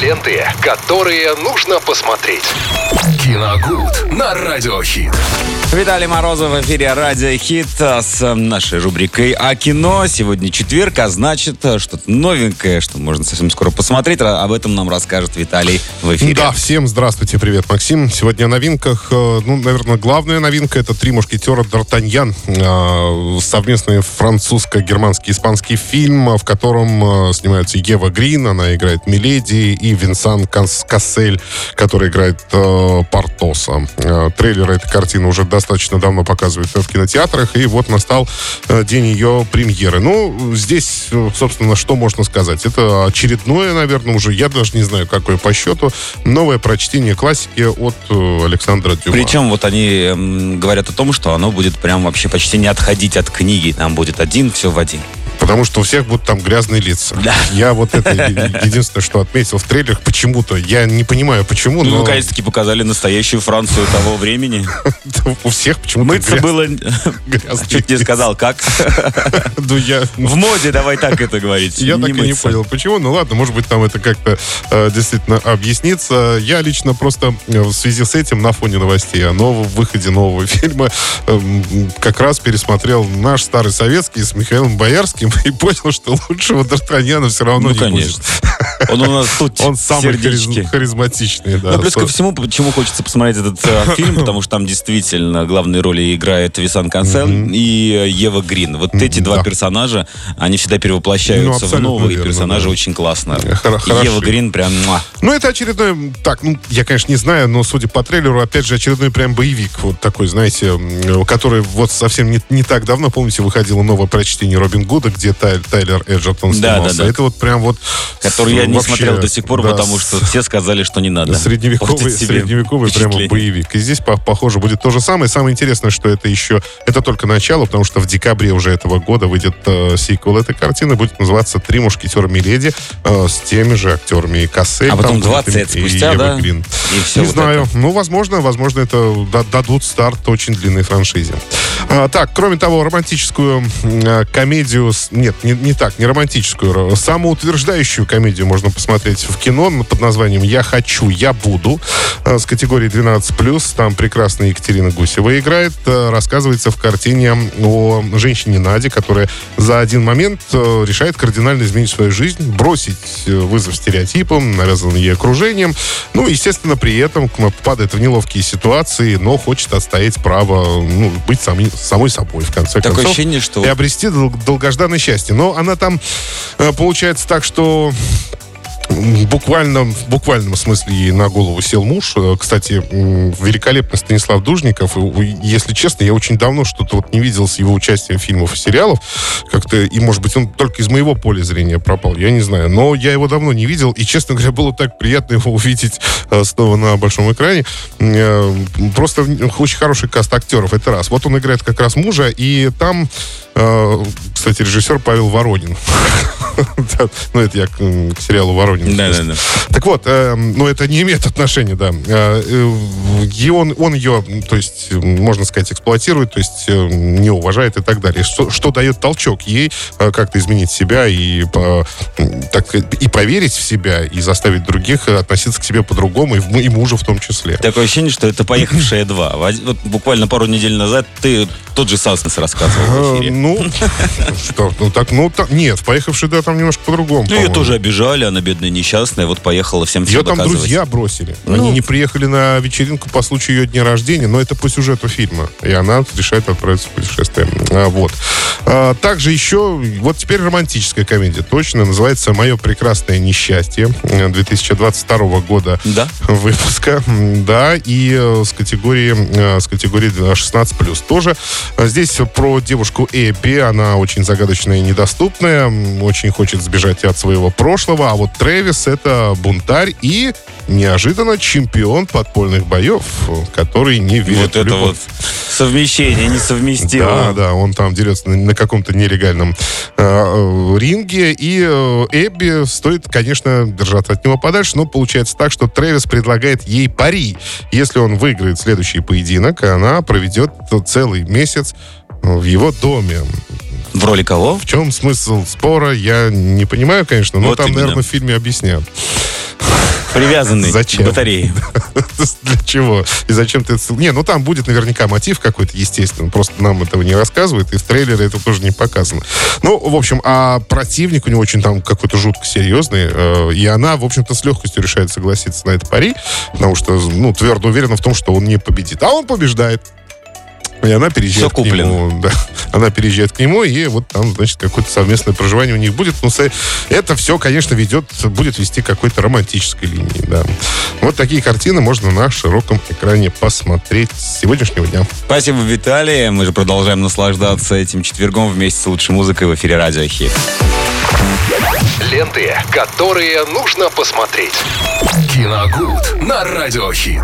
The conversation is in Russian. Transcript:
Ленты, которые нужно посмотреть. Киногуд на Радиохит. Виталий Морозов в эфире Радио Хит с нашей рубрикой «А кино». Сегодня четверг, а значит, что-то новенькое, что можно совсем скоро посмотреть. Об этом нам расскажет Виталий в эфире. Да, всем здравствуйте, привет, Максим. Сегодня о новинках. э, Ну, наверное, главная новинка это «Три мушкетера Д'Артаньян». Совместный французско-германский испанский фильм, в котором снимается Ева Грин, она играет Миледи, и Винсан Кас- Кассель, который играет э, Портоса. Э, Трейлер этой картины уже достаточно давно показывают в кинотеатрах, и вот настал э, день ее премьеры. Ну, здесь, э, собственно, что можно сказать? Это очередное, наверное, уже, я даже не знаю, какое по счету, новое прочтение классики от э, Александра Дюма. Причем вот они м, говорят о том, что оно будет прям вообще почти не отходить от книги. Там будет один, все в один. Потому что у всех будут там гразные лица. Да. Я вот это единственное, что отметил в трейлерах почему-то. Я не понимаю, почему, Ну, но наконец-таки показали настоящую Францию того времени. у всех почему-то Мыться было... грязные Чуть не сказал, как? Ну. В моде, давай так это говорить. Я так и не понял, почему. Ну ладно, может быть, там это как-то э, действительно объяснится. Я лично просто э, в связи с этим на фоне новостей о новом выходе нового фильма эм, как раз пересмотрел наш старый советский с Михаилом Боярским и понял, что лучшего Д'Артаньяна все равно Ну, не конечно. будет. Он у нас тут Он самый сердечки. харизматичный, да. Ну, плюс ко всему, почему хочется посмотреть этот э, фильм, потому что там действительно главные роли играет Висан Кансел и э, Ева Грин. Вот эти два да. персонажа, они всегда Ну, перевоплощаются в абсолютно новые верно, персонажи да. очень классно. И Ева. Грин прям... муа. Ну, это очередной... Так, ну, я, конечно, не знаю, но, судя по трейлеру, опять же, очередной прям боевик. Вот такой, знаете, который вот совсем не, не так давно, помните, выходило новое прочтение Робин Гуда, где Тай- Тайлер Эджертон Да, снимался. да, да. Это вот прям вот... Который я не вообще, смотрел до сих пор, да, потому что все сказали, что не надо. Средневековый, средневековый прямо боевик. И здесь, по- похоже, будет то же самое. Самое интересное, что это еще... Это только начало, потому что в декабре уже этого года выйдет э, сиквел этой картины. Будет называться «Три мушкетера Миледи» э, с теми же актерами. И Кассель А потом там будет, 20 лет спустя, Ева да? Грин. И все Не вот знаю. это. Ну, возможно, возможно, это да- дадут старт очень длинной франшизе. А, так, кроме того, романтическую э, комедию... Нет, не, не так, не романтическую. ро- Самоутверждающую комедию можно посмотреть в кино под названием «Я хочу, я буду» э, с категории 12+. Там прекрасная Екатерина Гусева играет. Э, Рассказывается в картине о женщине Наде, которая за один момент э, решает кардинально изменить свою жизнь, бросить э, вызов стереотипам, навязанным ей окружением. Ну, естественно, при этом попадает в неловкие ситуации, но хочет отстоять право ну, быть сами- самой собой, в конце Такое концов. ощущение, что... И обрести дол- долгожданное счастье. Но она там э, получается так, что буквально, в буквальном смысле ей на голову сел муж. Э, Кстати, великолепный Станислав Дужников. Если честно, я очень давно что-то вот не видел с его участием в фильмах и сериалов. Как-то, и, может быть, он только из моего поля зрения пропал, я не знаю. Но я его давно не видел, и, честно говоря, было так приятно его увидеть э, снова на большом экране. Э, Просто очень хороший каст актеров, это раз. Вот он играет как раз мужа, и там, кстати, режиссер Павел Воронин. Да, Ну, это я к сериалу Воронин. Да-да-да. Так вот, э, ну это не имеет отношения, да. Э, э, И он, он ее, то есть, можно сказать, эксплуатирует, то есть э, не уважает и так далее. Что, что дает толчок ей э, как-то изменить себя и, так, и поверить в себя, и заставить других относиться к себе по-другому, и, и мужа в том числе. Такое ощущение, что это «Поехавшие два». Вот буквально пару недель назад ты тот же Саснес рассказывал в эфире. Ну, что, ну так, ну так, нет, поехавший, да, там немножко по-другому. Ну, ее по-моему. тоже обижали, она бедная несчастная, вот поехала всем все Ее там доказывать. друзья бросили. Ну. Они не приехали на вечеринку по случаю ее дня рождения, но это по сюжету фильма. И она решает отправиться в путешествие. А, вот. А, также еще, вот теперь романтическая комедия, точно, называется «Мое прекрасное несчастье» э, 2022 года Да? выпуска, да, и э, с категории, э, с категории 16+. Тоже э, здесь про девушку Эбби, она очень загадочная и недоступная, очень хочет сбежать от своего прошлого, а вот Трэвис это бунтарь и неожиданно чемпион подпольных боев, э, который не верит Вот в любовь. вот совмещение несовместимое. Да, да, он там дерется на, на каком-то нелегальном э, э, ринге. И э, Эбби стоит, конечно, держаться от него подальше, но получается так, что Трэвис предлагает ей пари. Если он выиграет следующий поединок, она проведет целый месяц в его доме. В роли кого? В чем смысл спора, я не понимаю, конечно, но Вот там, именно. наверное, в фильме объяснят. Привязанный Зачем? к батарее. Для чего? И зачем ты это... Не, ну там будет наверняка мотив какой-то, естественно. Просто нам этого не рассказывают, и в трейлере это тоже не показано. Ну, в общем, а противник у него очень там какой-то жутко серьезный. э, И она, в общем-то, с легкостью решает согласиться на это пари, потому что, ну, твердо уверена в том, что он не победит. А он побеждает. И она переезжает Всё к куплено. нему. Да. Она переезжает к нему, и вот там, значит, какое-то совместное проживание у них будет. Ну, это все, конечно, ведет, будет вести к какой-то романтической линии, да. Вот такие картины можно на широком экране посмотреть с сегодняшнего дня. Спасибо, Виталий. Мы же продолжаем наслаждаться этим четвергом вместе с лучшей музыкой в эфире Радио Хит. Ленты, которые нужно посмотреть. Киногуд на радиохит.